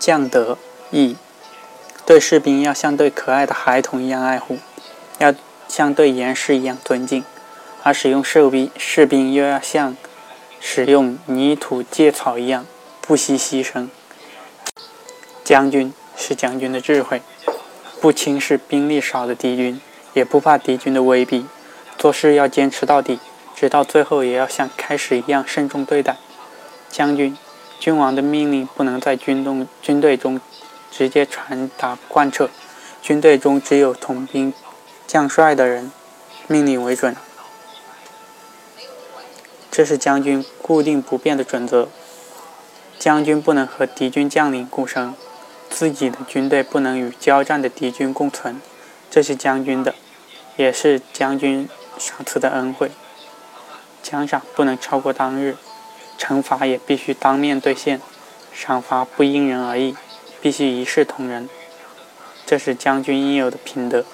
降德义，对士兵要像对可爱的孩童一样爱护，要像对严师一样尊敬，而使用士兵士兵又要像使用泥土芥草一样不惜牺牲。将军是将军的智慧，不轻视兵力少的敌军，也不怕敌军的威逼，做事要坚持到底，直到最后也要像开始一样慎重对待。将军。君王的命令不能在军中军队中直接传达贯彻，军队中只有统兵、将帅的人命令为准，这是将军固定不变的准则。将军不能和敌军将领共生，自己的军队不能与交战的敌军共存，这是将军的，也是将军赏赐的恩惠。奖赏不能超过当日。惩罚也必须当面兑现，赏罚不因人而异，必须一视同仁，这是将军应有的品德。